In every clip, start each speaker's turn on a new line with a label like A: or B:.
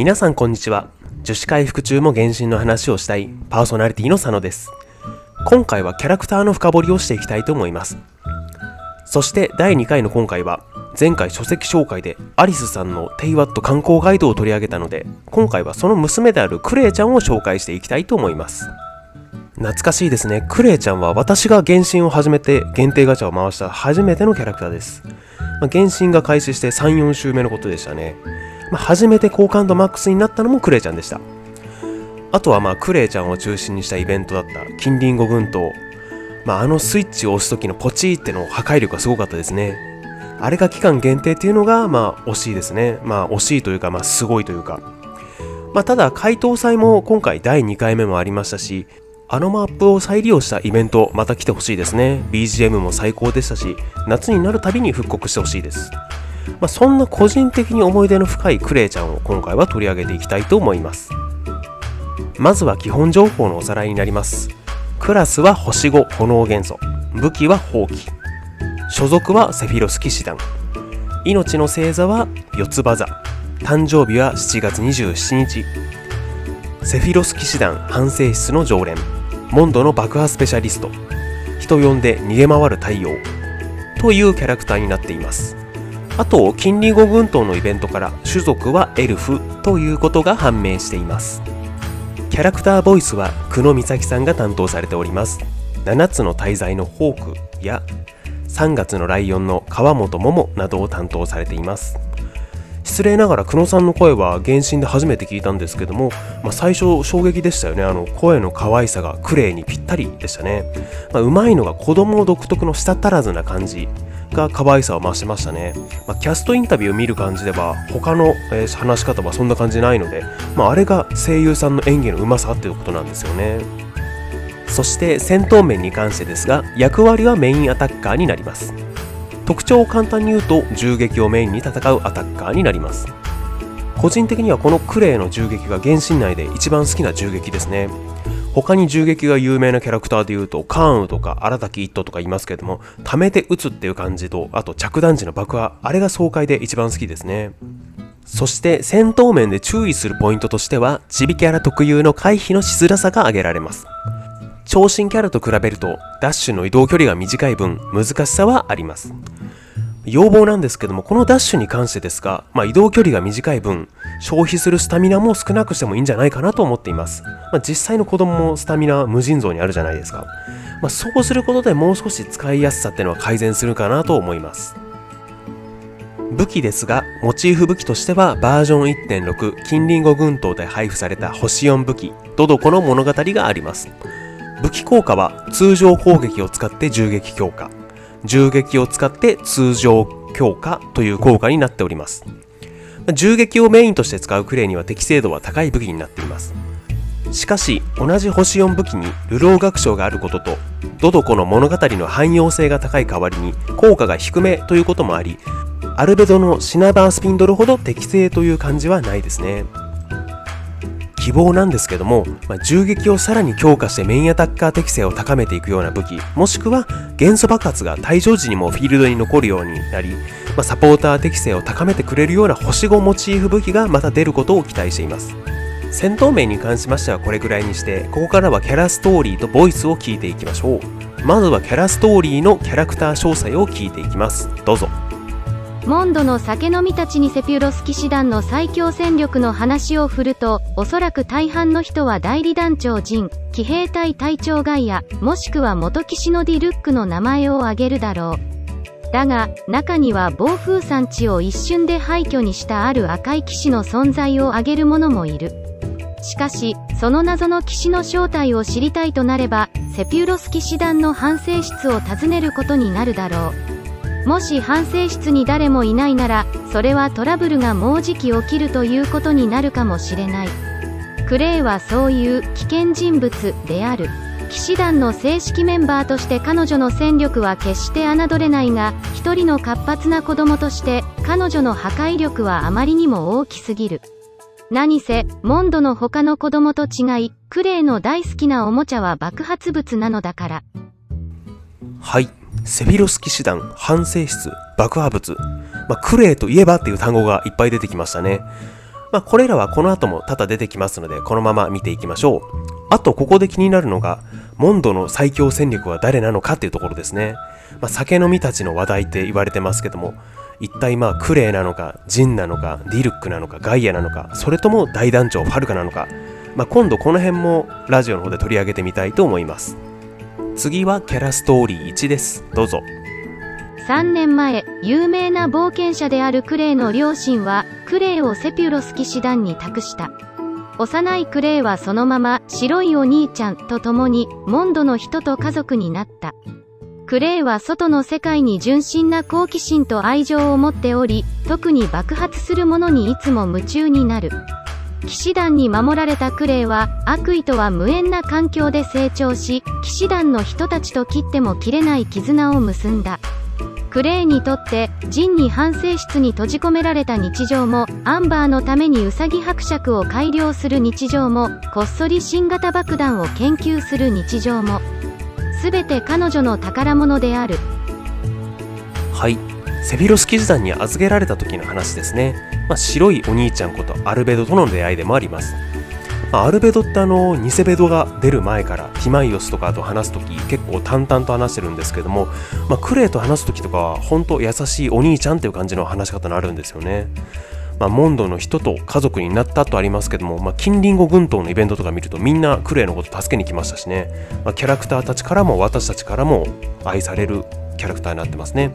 A: 皆さんこんにちは。女子回復中も原神の話をしたいパーソナリティの佐野です。今回はキャラクターの深掘りをしていきたいと思います。そして第2回の今回は前回書籍紹介でアリスさんのテイワット観光ガイドを取り上げたので今回はその娘であるクレイちゃんを紹介していきたいと思います。懐かしいですね。クレイちゃんは私が原神を始めて限定ガチャを回した初めてのキャラクターです。まあ、原神が開始して3、4週目のことでしたね。まあ、初めて好感度マックスになったのもクレイちゃんでした。あとはまあクレイちゃんを中心にしたイベントだった金リンゴ群島。まあ、あのスイッチを押す時のポチーっての破壊力がすごかったですね。あれが期間限定っていうのがまあ惜しいですね。まあ惜しいというかまあすごいというか。まあ、ただ回答祭も今回第2回目もありましたし、あのマップを再利用したイベント、また来てほしいですね。BGM も最高でしたし、夏になるたびに復刻してほしいです。まあ、そんな個人的に思い出の深いクレイちゃんを今回は取り上げていきたいと思います。まずは基本情報のおさらいになります。クラスは星5炎元素。武器は放棄。所属はセフィロス騎士団。命の星座は四つ葉座。誕生日は7月27日。セフィロス騎士団反省室の常連。モンドの爆破スペシャリスト人呼んで逃げ回る太陽というキャラクターになっていますあと金リゴ群島のイベントから種族はエルフということが判明しています。キャラクターボイスは久野美咲さんが担当されております。7つの大罪のホークや3月のライオンの川本桃などを担当されています。失礼ながら久野さんの声は原神で初めて聞いたんですけども、まあ、最初衝撃でしたよね。あの声の可愛さがクレイにぴったりでしたね、まあ、うまいのが子供独特の舌足らずな感じ。が可愛さを増しましたね、まあ、キャストインタビューを見る感じでは他の、えー、話し方はそんな感じないので、まあ、あれが声優さんの演技のうまさっていうことなんですよね。そして戦闘面に関してですが役割はメインアタッカーになります。特徴を簡単に言うと銃撃をメインに戦うアタッカーになります。個人的にはこのクレイの銃撃が原神内で一番好きな銃撃ですね。他に銃撃が有名なキャラクターで言うとカーンウとか荒滝一斗とかいますけども溜めて撃つっていう感じとあと着弾時の爆破あれが爽快で一番好きですね。そして戦闘面で注意するポイントとしてはチビキャラ特有の回避のしづらさが挙げられます。長身キャラと比べるとダッシュの移動距離が短い分難しさはあります。要望なんですけどもこのダッシュに関してですが、まあ、移動距離が短い分消費するスタミナも少なくしてもいいんじゃないかなと思っています、まあ、実際の子供もスタミナ無尽蔵にあるじゃないですか、まあ、そうすることでもう少し使いやすさっていうのは改善するかなと思います。武器ですが、モチーフ武器としてはバージョン1.6金リンゴ群島で配布された星4武器、ドドコの物語があります。武器効果は通常攻撃を使って銃撃強化。銃撃を使って通常強化という効果になっております。銃撃をメインとして使うクレイには適正度は高い武器になっています。しかし同じ星4武器に流浪学章があることとドドコの物語の汎用性が高い代わりに効果が低めということもありアルベドのシナバースピンドルほど適正という感じはないですね。希望なんですけども、まあ、銃撃をさらに強化してメインアタッカー適性を高めていくような武器もしくは元素爆発が退場時にもフィールドに残るようになり、まあ、サポーター適性を高めてくれるような星5モチーフ武器がまた出ることを期待しています。戦闘面に関しましてはこれぐらいにしてここからはキャラストーリーとボイスを聞いていきましょう。まずはキャラストーリーのキャラクター詳細を聞いていきます。どうぞ。
B: モンドの酒飲みたちにセピュロス騎士団の最強戦力の話を振ると、おそらく大半の人は代理団長ジン、騎兵隊隊長ガイア、もしくは元騎士のディルックの名前を挙げるだろう。だが、中には暴風山地を一瞬で廃墟にしたある赤い騎士の存在を挙げる者もいる。しかし、その謎の騎士の正体を知りたいとなれば、セピュロス騎士団の反省室を訪ねることになるだろう。もし反省室に誰もいないならそれはトラブルがもうじき起きるということになるかもしれない。クレイはそういう危険人物である。騎士団の正式メンバーとして彼女の戦力は決して侮れないが一人の活発な子供として彼女の破壊力はあまりにも大きすぎる。何せモンドの他の子供と違いクレイの大好きなおもちゃは爆発物なのだから。
A: はい。セフィロス騎士団、反省室、爆破物、まあ、クレイといえばっていう単語がいっぱい出てきましたね。まあ、これらはこの後も多々出てきますので、このまま見ていきましょう。あと、ここで気になるのが、モンドの最強戦力は誰なのかっていうところですね。まあ、酒飲みたちの話題って言われてますけども、一体まあクレイなのか、ジンなのか、ディルックなのか、ガイアなのか、それとも大団長ファルカなのか、まあ、今度この辺もラジオの方で取り上げてみたいと思います。次はキャラストーリー1です。どうぞ。
B: 3年前、有名な冒険者であるクレイの両親は、クレイをセピュロス騎士団に託した。幼いクレイはそのまま白いお兄ちゃんと共にモンドの人と家族になった。クレイは外の世界に純真な好奇心と愛情を持っており、特に爆発するものにいつも夢中になる。騎士団に守られたクレイは悪意とは無縁な環境で成長し、騎士団の人たちと切っても切れない絆を結んだ。クレイにとってジンに反省室に閉じ込められた日常もアンバーのためにウサギ伯爵を改良する日常もこっそり新型爆弾を研究する日常も。全て彼女の宝物である。
A: はい。セフィロス騎士団に預けられた時の話ですね、まあ、白いお兄ちゃんことアルベドとの出会いでもありますまあ、アルベドってあの偽ベドが出る前からティマイオスとかと話す時結構淡々と話してるんですけども、まあ、クレイと話す時とかは本当優しいお兄ちゃんっていう感じの話し方になるんですよね。まあ、モンドの人と家族になったとありますけども、まあ、近隣後群島のイベントとか見るとみんなクレイのこと助けに来ましたしね、まあ、キャラクターたちからも私たちからも愛されるキャラクターになってますね。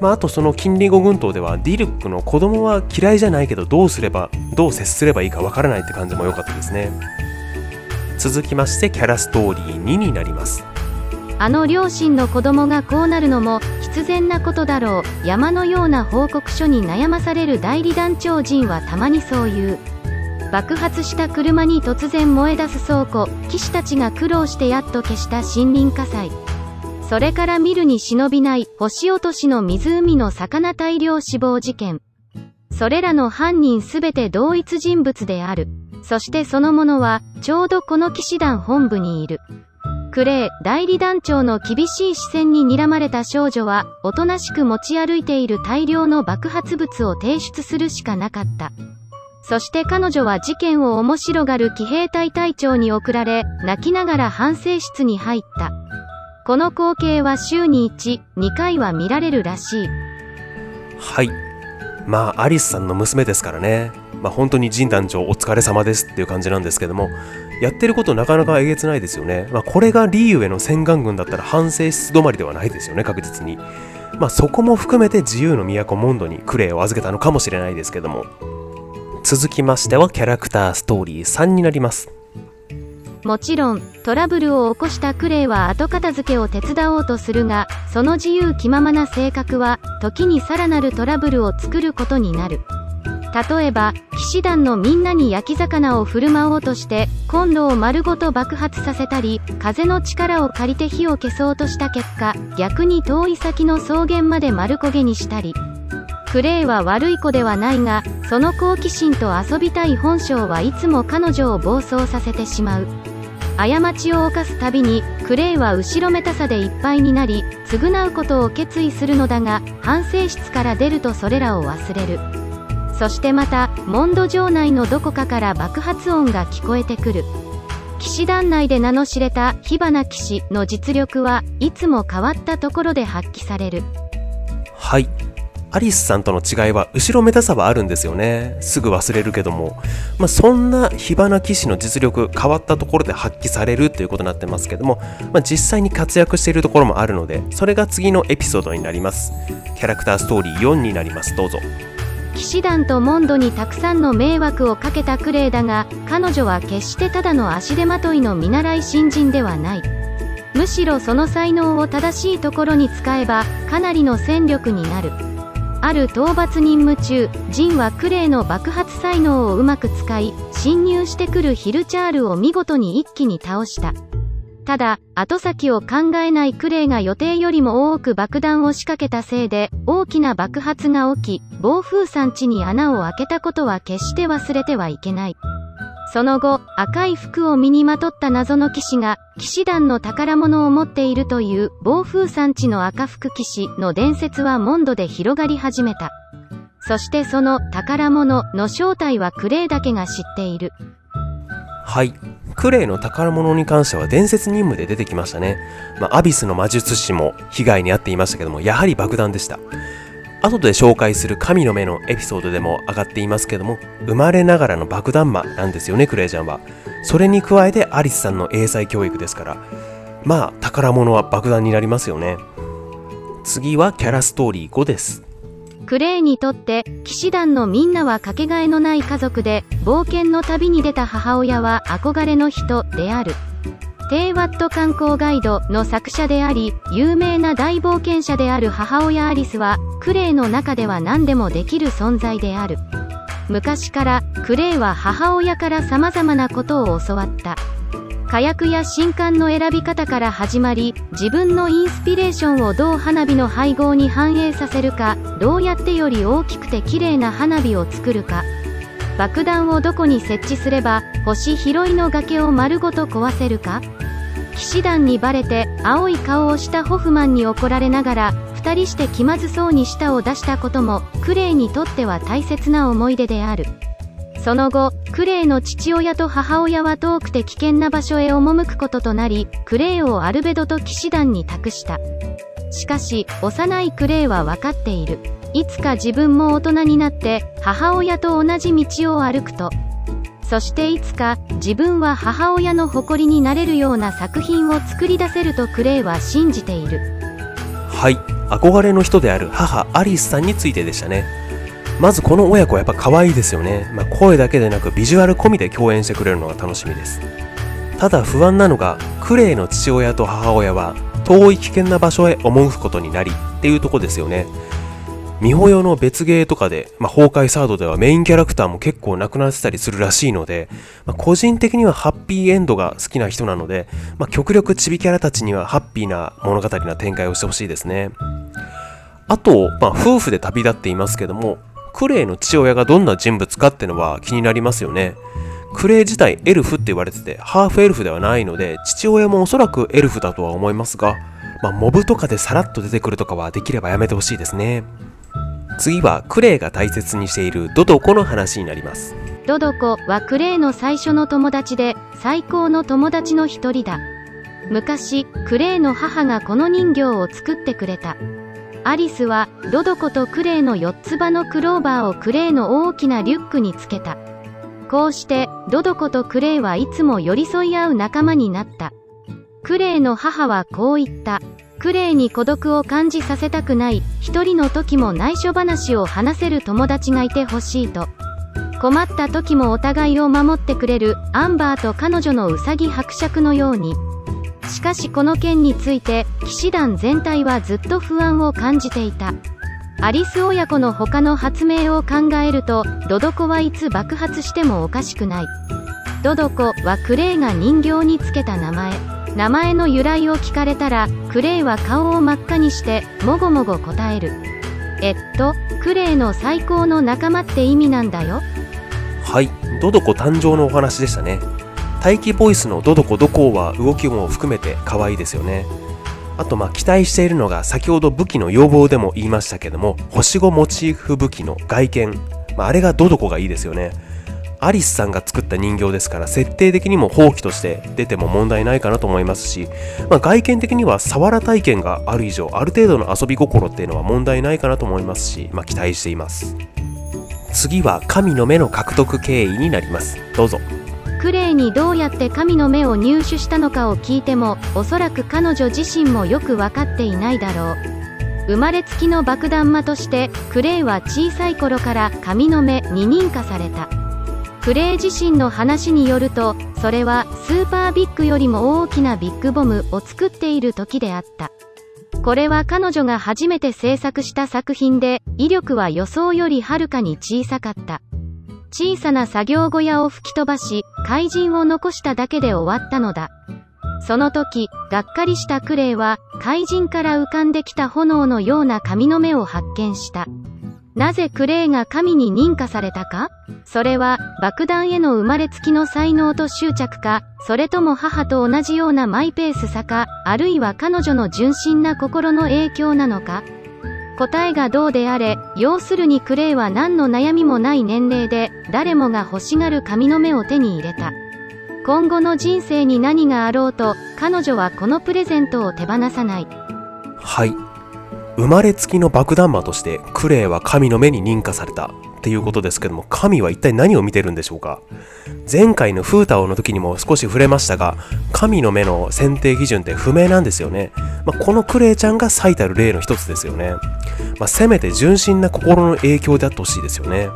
A: まあ、あとその近隣語群島ではディルックの子供は嫌いじゃないけどどうすればどう接すればいいかわからないって感じも良かったですね。続きましてキャラストーリー2になります。
B: あの両親の子供がこうなるのも必然なことだろう。山のような報告書に悩まされる代理団長陣はたまにそう言う。爆発した車に突然燃え出す倉庫。騎士たちが苦労してやっと消した森林火災。それから見るに忍びない星落としの湖の魚大量死亡事件。それらの犯人すべて同一人物である。そしてそのものは、ちょうどこの騎士団本部にいる。クレイ、代理団長の厳しい視線に睨まれた少女は、おとなしく持ち歩いている大量の爆発物を提出するしかなかった。そして彼女は事件を面白がる騎兵隊隊長に送られ、泣きながら反省室に入った。この光景は週に1、2回は見られるらしい。
A: はい。まあ、アリスさんの娘ですからね。まあ、本当に神団長お疲れ様ですっていう感じなんですけども、やってることなかなかえげつないですよね。まあ、これがリーウェの洗顔軍だったら反省室止まりではないですよね、確実に。まあ、そこも含めて自由の都モンドにクレイを預けたのかもしれないですけども。続きましてはキャラクターストーリー3になります。
B: もちろん、トラブルを起こしたクレイは後片付けを手伝おうとするが、その自由気ままな性格は、時にさらなるトラブルを作ることになる。例えば、騎士団のみんなに焼き魚を振る舞おうとして、コンロを丸ごと爆発させたり、風の力を借りて火を消そうとした結果、逆に遠い先の草原まで丸焦げにしたり、クレイは悪い子ではないが、その好奇心と遊びたい本性はいつも彼女を暴走させてしまう。過ちを犯すたびに、クレイは後ろめたさでいっぱいになり、償うことを決意するのだが、反省室から出るとそれらを忘れる。そしてまた、モンド城内のどこかから爆発音が聞こえてくる。騎士団内で名の知れた火花騎士の実力はいつも変わったところで発揮される。
A: はい。アリスさんとの違いは後ろめたさはあるんですよね。すぐ忘れるけども。まあ、そんな火花騎士の実力変わったところで発揮されるということになってますけども、まあ、実際に活躍しているところもあるので、それが次のエピソードになります。キャラクターストーリー4になります。どうぞ。
B: 騎士団とモンドにたくさんの迷惑をかけたクレイだが、彼女は決してただの足手まといの見習い新人ではない。むしろその才能を正しいところに使えば、かなりの戦力になる。ある討伐任務中ジンはクレイの爆発才能をうまく使い侵入してくるヒルチャールを見事に一気に倒した。ただ後先を考えないクレイが予定よりも多く爆弾を仕掛けたせいで大きな爆発が起き暴風山地に穴を開けたことは決して忘れてはいけない。その後、赤い服を身にまとった謎の騎士が、騎士団の宝物を持っているという、暴風山地の赤服騎士の伝説はモンドで広がり始めた。そしてその宝物の正体はクレイだけが知っている。
A: はい。クレイの宝物に関しては伝説任務で出てきましたね。まあ、アビスの魔術師も被害に遭っていましたけども、やはり爆弾でした。後で紹介する神の目のエピソードでも上がっていますけども、生まれながらの爆弾魔なんですよね、クレイちゃんは。それに加えてアリスさんの英才教育ですから、まあ、宝物は爆弾になりますよね。次はキャラストーリー5です。
B: クレイにとって騎士団のみんなはかけがえのない家族で冒険の旅に出た母親は憧れの人であるテイワット観光ガイドの作者であり、有名な大冒険者である母親アリスは、クレイの中では何でもできる存在である。昔からクレイは母親から様々なことを教わった。火薬や新刊の選び方から始まり、自分のインスピレーションをどう花火の配合に反映させるか、どうやってより大きくて綺麗な花火を作るか、爆弾をどこに設置すれば星拾いの崖を丸ごと壊せるか？騎士団にバレて青い顔をしたホフマンに怒られながら2人して気まずそうに舌を出したこともクレイにとっては大切な思い出である。その後クレイの父親と母親は遠くて危険な場所へ赴くこととなりクレイをアルベドと騎士団に託した。しかし幼いクレイは分かっている。いつか自分も大人になって母親と同じ道を歩くとそしていつか自分は母親の誇りになれるような作品を作り出せるとクレイは信じている。
A: はい。憧れの人である母アリスさんについてでしたね。まずこの親子はやっぱ可愛いですよね、まあ、声だけでなくビジュアル込みで共演してくれるのが楽しみです。ただ不安なのがクレイの父親と母親は遠い危険な場所へ赴くことになりっていうとこですよね。美穂用の別ゲーとかで、まあ、崩壊サードではメインキャラクターも結構なくなってたりするらしいので、まあ、個人的にはハッピーエンドが好きな人なので、まあ、極力チビキャラたちにはハッピーな物語な展開をしてほしいですね。あと、まあ、夫婦で旅立っていますけども、クレイの父親がどんな人物かってのは気になりますよね。クレイ自体エルフって言われてて、ハーフエルフではないので、父親もおそらくエルフだとは思いますが、まあ、モブとかでさらっと出てくるとかはできればやめてほしいですね。次はクレイが大切にしているドドコの話になります。
B: ドドコはクレイの最初の友達で最高の友達の一人だ。昔クレイの母がこの人形を作ってくれた。アリスはドドコとクレイの4つ葉のクローバーをクレイの大きなリュックにつけた。こうしてドドコとクレイはいつも寄り添い合う仲間になった。クレイの母はこう言った。クレイに孤独を感じさせたくない。一人の時も内緒話を話せる友達がいてほしいと。困った時もお互いを守ってくれる。アンバーと彼女のウサギ伯爵のように。しかしこの件について騎士団全体はずっと不安を感じていた。アリス親子の他の発明を考えるとドドコはいつ爆発してもおかしくない。ドドコはクレイが人形につけた名前。名前の由来を聞かれたらクレイは顔を真っ赤にしてもごもご答える。えっとクレイの最高の仲間って意味なんだよ。
A: はいドドコ誕生のお話でしたね。待機ボイスのドドコドコは動きも含めて可愛いですよね。あとまあ期待しているのが先ほど武器の要望でも言いましたけども星5モチーフ武器の外見、まあ、あれがドドコがいいですよね。アリスさんが作った人形ですから設定的にも放棄として出ても問題ないかなと思いますし、まあ、外見的にはサワラ体験がある以上ある程度の遊び心っていうのは問題ないかなと思いますし、まあ、期待しています。次は神の目の獲得経緯になります。どうぞ。
B: クレイにどうやって神の目を入手したのかを聞いてもおそらく彼女自身もよく分かっていないだろう。生まれつきの爆弾魔としてクレイは小さい頃から神の目に認可された。クレイ自身の話によるとそれはスーパービッグよりも大きなビッグボムを作っている時であった。これは彼女が初めて制作した作品で威力は予想よりはるかに小さかった。小さな作業小屋を吹き飛ばし怪人を残しただけで終わったのだ。その時がっかりしたクレイは怪人から浮かんできた炎のような髪の目を発見した。なぜクレイが神に認可されたか？それは爆弾への生まれつきの才能と執着か、それとも母と同じようなマイペースさか、あるいは彼女の純真な心の影響なのか？答えがどうであれ、要するにクレイは何の悩みもない年齢で、誰もが欲しがる髪の目を手に入れた。今後の人生に何があろうと、彼女はこのプレゼントを手放さない。
A: はい。生まれつきの爆弾魔としてクレイは神の目に認可された。っていうことですけども神は一体何を見てるんでしょうか？前回のフータオの時にも少し触れましたが神の目の選定基準って不明なんですよね、まあ、このクレイちゃんが最たる例の一つですよね、まあ、せめて純真な心の影響であってほしいですよね、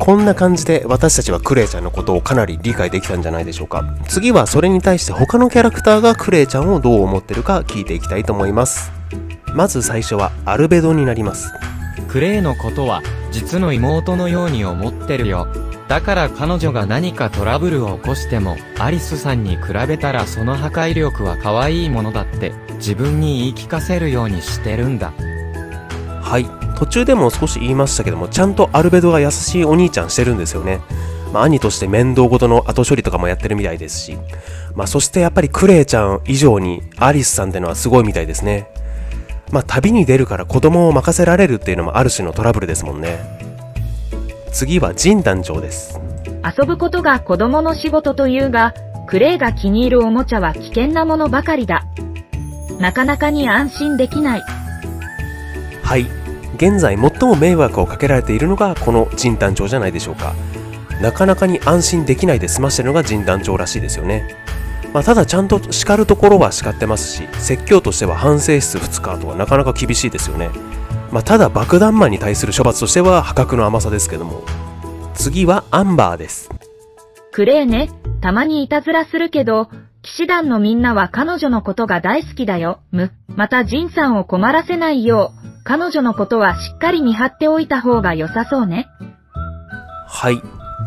A: こんな感じで私たちはクレイちゃんのことをかなり理解できたんじゃないでしょうか。次はそれに対して他のキャラクターがクレイちゃんをどう思ってるか聞いていきたいと思います。まず最初はアルベドになります。
C: クレイのことは実の妹のように思ってるよ。だから彼女が何かトラブルを起こしてもアリスさんに比べたらその破壊力は可愛いものだって自分に言い聞かせるようにしてるんだ。
A: はい。途中でも少し言いましたけどもちゃんとアルベドが優しいお兄ちゃんしてるんですよね。まあ、兄として面倒事の後処理とかもやってるみたいですし、まあ、そしてやっぱりクレイちゃん以上にアリスさんってのはすごいみたいですね。まあ、旅に出るから子供を任せられるっていうのもある種のトラブルですもんね。次はジン団長です。
D: 遊ぶことが子供の仕事というが、クレイが気に入るおもちゃは危険なものばかりだ。なかなかに安心できない。
A: はい。現在最も迷惑をかけられているのがこのジン団長じゃないでしょうか。なかなかに安心できないで済ましてるのがジン団長らしいですよね。まあ、ただちゃんと叱るところは叱ってますし説教としては反省室2日とはなかなか厳しいですよね、まあ、ただ爆弾魔に対する処罰としては破格の甘さですけども次はアンバーです
D: クレーねたまにいたずらするけど騎士団のみんなは彼女のことが大好きだよ。む。またジンさんを困らせないよう、彼女のことはしっかり見張っておいた方が良さそうね。
A: はい。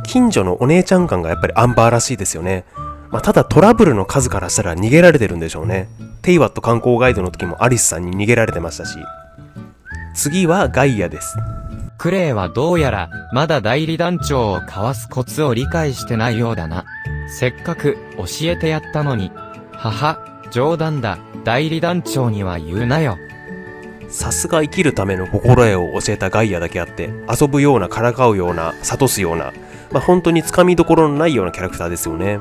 A: 近所のお姉ちゃん感がやっぱりアンバーらしいですよね。まあ、ただトラブルの数からしたら逃げられてるんでしょうね。テイワット観光ガイドの時もアリスさんに逃げられてましたし。次はガイアです。
C: クレイはどうやら、まだ代理団長をかわすコツを理解してないようだな。せっかく教えてやったのに。はは、冗談だ。代理団長には言うなよ。
A: さすが生きるための心得を教えたガイアだけあって、遊ぶような、からかうような、諭すような、まあ、本当につかみどころのないようなキャラクターですよね。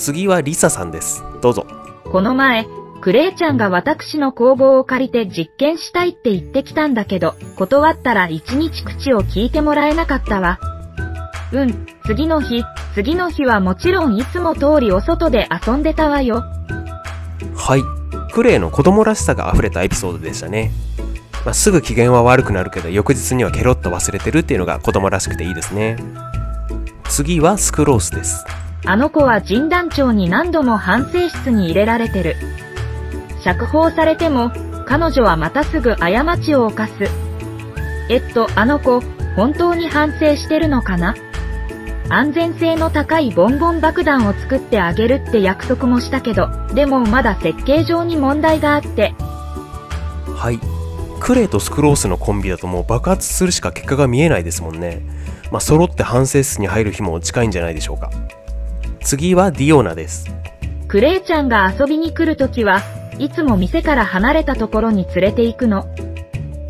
A: 次はリサさんです。どうぞ。
D: この前、クレイちゃんが私の工房を借りて実験したいって言ってきたんだけど、断ったら一日口を聞いてもらえなかったわ。うん、次の日、次の日はもちろんいつも通りお外で遊んでたわよ。
A: はい。クレイの子供らしさが溢れたエピソードでしたね。まあ、すぐ機嫌は悪くなるけど、翌日にはケロッと忘れてるっていうのが子供らしくていいですね。次はスクロースです。
D: あの子は人団長に何度も反省室に入れられてる。釈放されても、彼女はまたすぐ過ちを犯す。えっと、あの子、本当に反省してるのかな？安全性の高いボンボン爆弾を作ってあげるって約束もしたけど、でもまだ設計上に問題があって。
A: はい。クレイとスクロースのコンビだともう爆発するしか結果が見えないですもんね。まあ、揃って反省室に入る日も近いんじゃないでしょうか。次はディオナです。
D: クレイちゃんが遊びに来るときはいつも店から離れたところに連れて行くの。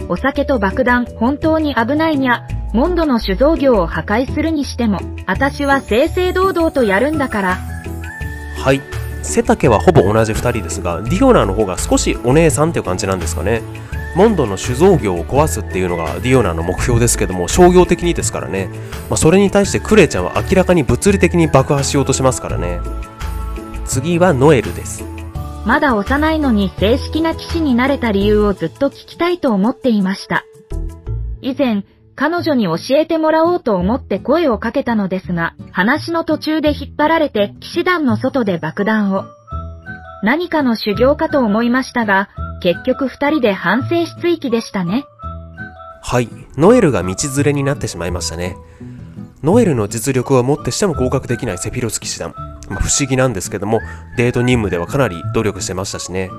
D: お酒と爆弾本当に危ないにゃ、モンドの酒造業を破壊するにしても、私は正々堂々とやるんだから。
A: はい。背丈はほぼ同じ2人ですが、ディオナの方が少しお姉さんっていう感じなんですかね。モンドの酒造業を壊すっていうのがディオナの目標ですけども商業的にですからね、まあ、それに対してクレイちゃんは明らかに物理的に爆破しようとしますからね。次はノエルです。
D: まだ幼いのに正式な騎士になれた理由をずっと聞きたいと思っていました。以前彼女に教えてもらおうと思って声をかけたのですが話の途中で引っ張られて騎士団の外で爆弾を。何かの修行かと思いましたが結局二人で反省室域でしたね。
A: はい、ノエルが道連れになってしまいましたね。ノエルの実力はもってしても合格できないセフィロス騎士団。まあ、不思議なんですけども、デート任務ではかなり努力してましたしね。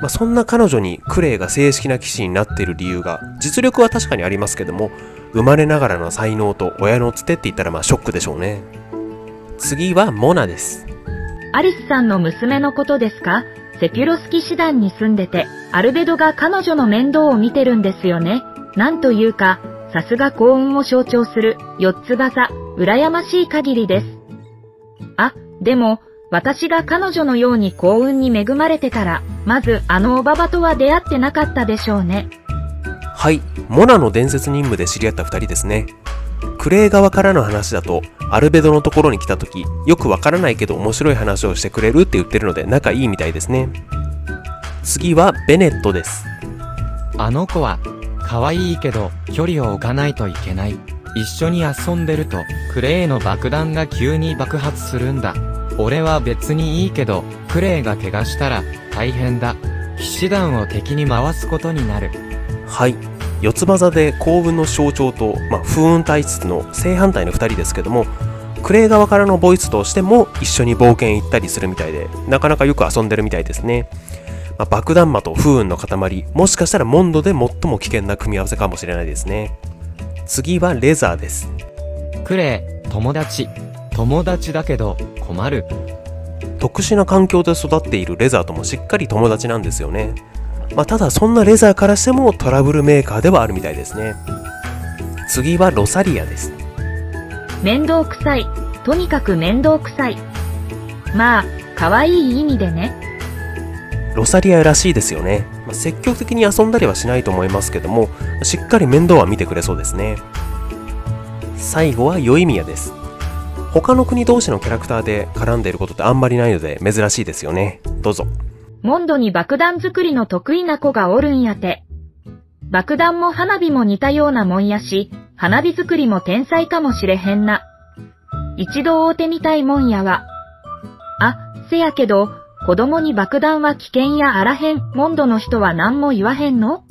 A: まあ、そんな彼女にクレイが正式な騎士になっている理由が、実力は確かにありますけども、生まれながらの才能と親のつてって言ったらまあショックでしょうね。次はモナです。
D: アリスさんの娘のことですか？セピュロス騎士団に住んでて、アルベドが彼女の面倒を見てるんですよね。なんというか、さすが幸運を象徴する、四つ葉、羨ましい限りです。あ、でも、私が彼女のように幸運に恵まれてたら、まずあのおばばとは出会ってなかったでしょうね。
A: はい、モナの伝説任務で知り合った二人ですね。クレイ側からの話だと、アルベドのところに来た時、よくわからないけど面白い話をしてくれるって言ってるので仲いいみたいですね。次はベネットです。
C: あの子は、可愛いけど、距離を置かないといけない。一緒に遊んでると、クレイの爆弾が急に爆発するんだ。俺は別にいいけど、クレイが怪我したら、大変だ。騎士団を敵に回すことになる。
A: はい。四つ葉座で幸運の象徴と、まあ、風雲体質の正反対の2人ですけどもクレイ側からのボイスとしても一緒に冒険行ったりするみたいでなかなかよく遊んでるみたいですね、まあ、爆弾魔と風雲の塊もしかしたらモンドで最も危険な組み合わせかもしれないですね次はレザーです
C: クレイ、友達。友達だけど、困る。
A: 特殊な環境で育っているレザーともしっかり友達なんですよねまあ、ただそんなレザーからしてもトラブルメーカーではあるみたいですね。次はロサリアです。
D: 面倒くさい。とにかく面倒くさい。まあ、可愛い意味でね。
A: ロサリアらしいですよね、まあ、積極的に遊んだりはしないと思いますけどもしっかり面倒は見てくれそうですね。最後はヨイミヤです。他の国同士のキャラクターで絡んでいることってあんまりないので珍しいですよね。どうぞ
D: モンドに爆弾作りの得意な子がおるんやて。爆弾も花火も似たようなもんやし、花火作りも天才かもしれへんな。一度会うてみたいもんやわ。あ、せやけど、子供に爆弾は危険やあらへん、モンドの人は何も言わへんの？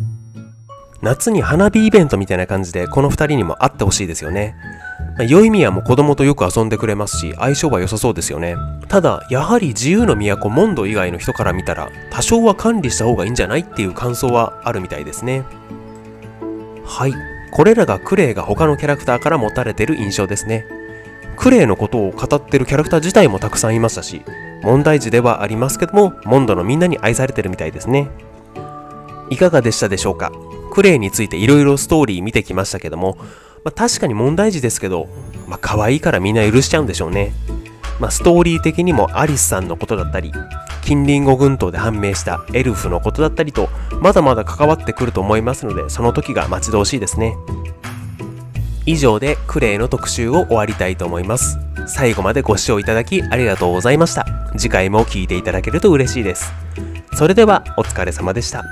A: 夏に花火イベントみたいな感じでこの2人にも会ってほしいですよねまあヨイミヤも子供とよく遊んでくれますし相性は良さそうですよね。ただやはり自由の都モンド以外の人から見たら多少は管理した方がいいんじゃないっていう感想はあるみたいですね。はい。これらがクレイが他のキャラクターから持たれてる印象ですね。クレイのことを語ってるキャラクター自体もたくさんいましたし問題児ではありますけどもモンドのみんなに愛されてるみたいですね。いかがでしたでしょうか？クレイについていろいろストーリー見てきましたけども、まあ、確かに問題児ですけど、まあ、可愛いからみんな許しちゃうんでしょうね。まあ、ストーリー的にもアリスさんのことだったり、近隣語群島で判明したエルフのことだったりと、まだまだ関わってくると思いますので、その時が待ち遠しいですね。以上でクレイの特集を終わりたいと思います。最後までご視聴いただきありがとうございました。次回も聴いていただけると嬉しいです。それではお疲れ様でした。